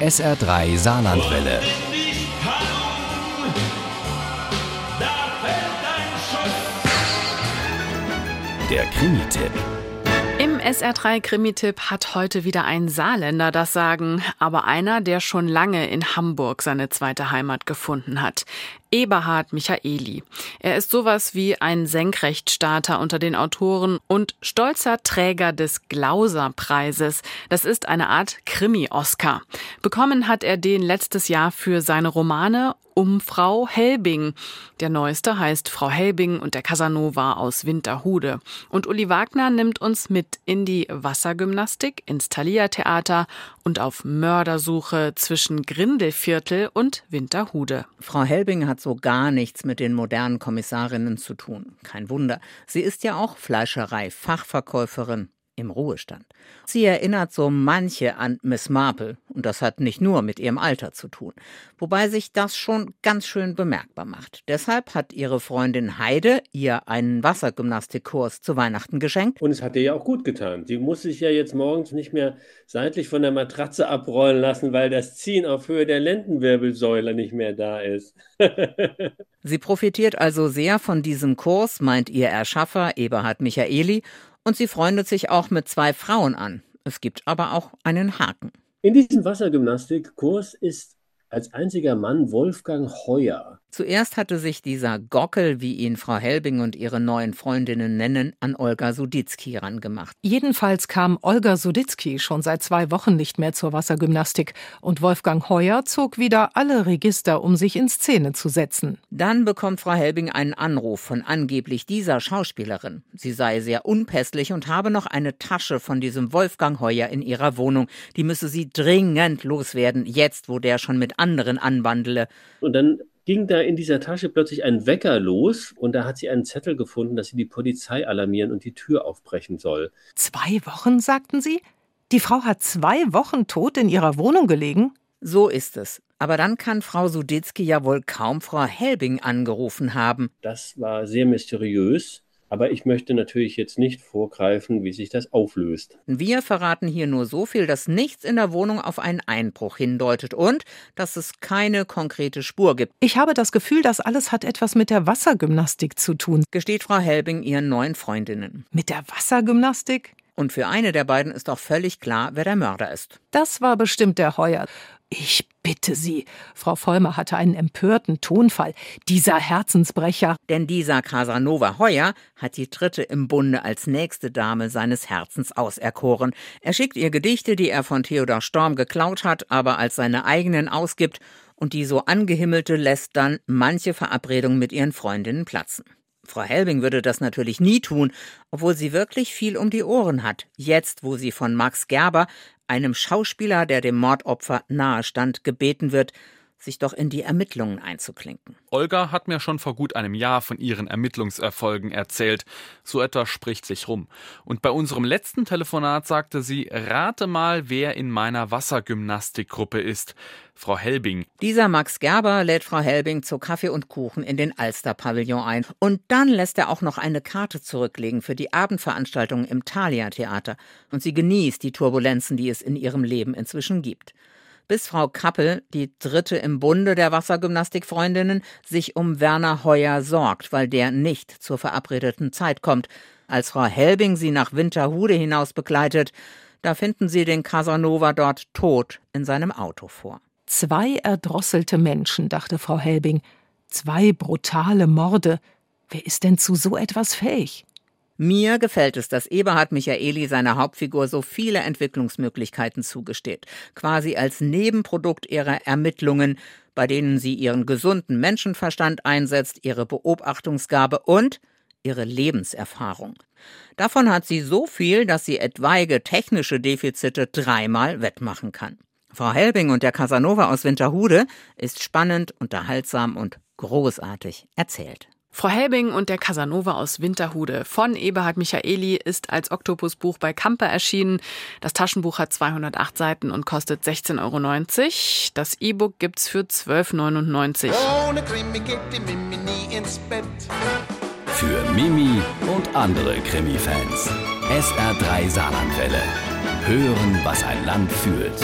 SR3 Saarlandwelle. Der Krimi-Tipp. Im SR3 Krimi-Tipp hat heute wieder ein Saarländer das Sagen, aber einer, der schon lange in Hamburg seine zweite Heimat gefunden hat. Eberhard Michaeli. Er ist sowas wie ein Senkrechtstarter unter den Autoren und stolzer Träger des Glauser-Preises. Das ist eine Art Krimi-Oscar. Bekommen hat er den letztes Jahr für seine Romane um Frau Helbing. Der neueste heißt Frau Helbing und der Casanova aus Winterhude. Und Uli Wagner nimmt uns mit in die Wassergymnastik, ins Thalia-Theater und auf Mördersuche zwischen Grindelviertel und Winterhude. Frau Helbing hat so gar nichts mit den modernen Kommissarinnen zu tun. Kein Wunder. Sie ist ja auch Fleischerei-Fachverkäuferin im Ruhestand. Sie erinnert so manche an Miss Marple, und das hat nicht nur mit ihrem Alter zu tun, wobei sich das schon ganz schön bemerkbar macht. Deshalb hat ihre Freundin Heide ihr einen Wassergymnastikkurs zu Weihnachten geschenkt. Und es hat ihr ja auch gut getan. Sie muss sich ja jetzt morgens nicht mehr seitlich von der Matratze abrollen lassen, weil das Ziehen auf Höhe der Lendenwirbelsäule nicht mehr da ist. Sie profitiert also sehr von diesem Kurs, meint ihr Erschaffer Eberhard Michaeli, und sie freundet sich auch mit zwei Frauen an. Es gibt aber auch einen Haken. In diesem Wassergymnastikkurs ist als einziger Mann Wolfgang Heuer. Zuerst hatte sich dieser Gockel, wie ihn Frau Helbing und ihre neuen Freundinnen nennen, an Olga Suditzky rangemacht. Jedenfalls kam Olga Suditzky schon seit zwei Wochen nicht mehr zur Wassergymnastik und Wolfgang Heuer zog wieder alle Register, um sich in Szene zu setzen. Dann bekommt Frau Helbing einen Anruf von angeblich dieser Schauspielerin. Sie sei sehr unpässlich und habe noch eine Tasche von diesem Wolfgang Heuer in ihrer Wohnung. Die müsse sie dringend loswerden, jetzt wo der schon mit anderen anwandele. Und dann ging da in dieser Tasche plötzlich ein Wecker los und da hat sie einen Zettel gefunden, dass sie die Polizei alarmieren und die Tür aufbrechen soll. Zwei Wochen, sagten Sie? Die Frau hat zwei Wochen tot in ihrer Wohnung gelegen? So ist es. Aber dann kann Frau Suditzky ja wohl kaum Frau Helbing angerufen haben. Das war sehr mysteriös. Aber ich möchte natürlich jetzt nicht vorgreifen, wie sich das auflöst. Wir verraten hier nur so viel, dass nichts in der Wohnung auf einen Einbruch hindeutet und dass es keine konkrete Spur gibt. Ich habe das Gefühl, das alles hat etwas mit der Wassergymnastik zu tun, gesteht Frau Helbing ihren neuen Freundinnen. Mit der Wassergymnastik? Und für eine der beiden ist auch völlig klar, wer der Mörder ist. Das war bestimmt der Heuer. Ich bitte Sie. Frau Vollmer hatte einen empörten Tonfall. Dieser Herzensbrecher. Denn dieser Casanova Heuer hat die dritte im Bunde als nächste Dame seines Herzens auserkoren. Er schickt ihr Gedichte, die er von Theodor Storm geklaut hat, aber als seine eigenen ausgibt und die so angehimmelte lässt dann manche Verabredung mit ihren Freundinnen platzen. Frau Helbing würde das natürlich nie tun, obwohl sie wirklich viel um die Ohren hat. Jetzt, wo sie von Max Gerber, einem Schauspieler, der dem Mordopfer nahestand, gebeten wird, sich doch in die Ermittlungen einzuklinken. Olga hat mir schon vor gut einem Jahr von ihren Ermittlungserfolgen erzählt. So etwas spricht sich rum. Und bei unserem letzten Telefonat sagte sie, rate mal, wer in meiner Wassergymnastikgruppe ist. Frau Helbing. Dieser Max Gerber lädt Frau Helbing zu Kaffee und Kuchen in den Alster-Pavillon ein. Und dann lässt er auch noch eine Karte zurücklegen für die Abendveranstaltung im Thalia-Theater. Und sie genießt die Turbulenzen, die es in ihrem Leben inzwischen gibt bis Frau Kappel, die dritte im Bunde der Wassergymnastikfreundinnen, sich um Werner Heuer sorgt, weil der nicht zur verabredeten Zeit kommt. Als Frau Helbing sie nach Winterhude hinaus begleitet, da finden sie den Casanova dort tot in seinem Auto vor. Zwei erdrosselte Menschen, dachte Frau Helbing. Zwei brutale Morde. Wer ist denn zu so etwas fähig? Mir gefällt es, dass Eberhard Michaeli seiner Hauptfigur so viele Entwicklungsmöglichkeiten zugesteht, quasi als Nebenprodukt ihrer Ermittlungen, bei denen sie ihren gesunden Menschenverstand einsetzt, ihre Beobachtungsgabe und ihre Lebenserfahrung. Davon hat sie so viel, dass sie etwaige technische Defizite dreimal wettmachen kann. Frau Helbing und der Casanova aus Winterhude ist spannend, unterhaltsam und großartig erzählt. Frau Helbing und der Casanova aus Winterhude von Eberhard Michaeli ist als Oktopusbuch bei Kamper erschienen. Das Taschenbuch hat 208 Seiten und kostet 16,90 Euro. Das E-Book gibt's für 12,99 Euro. Ohne Krimi geht die Mimi nie ins Bett. Für Mimi und andere Krimi-Fans. SR3 Saarlandwelle. Hören, was ein Land fühlt.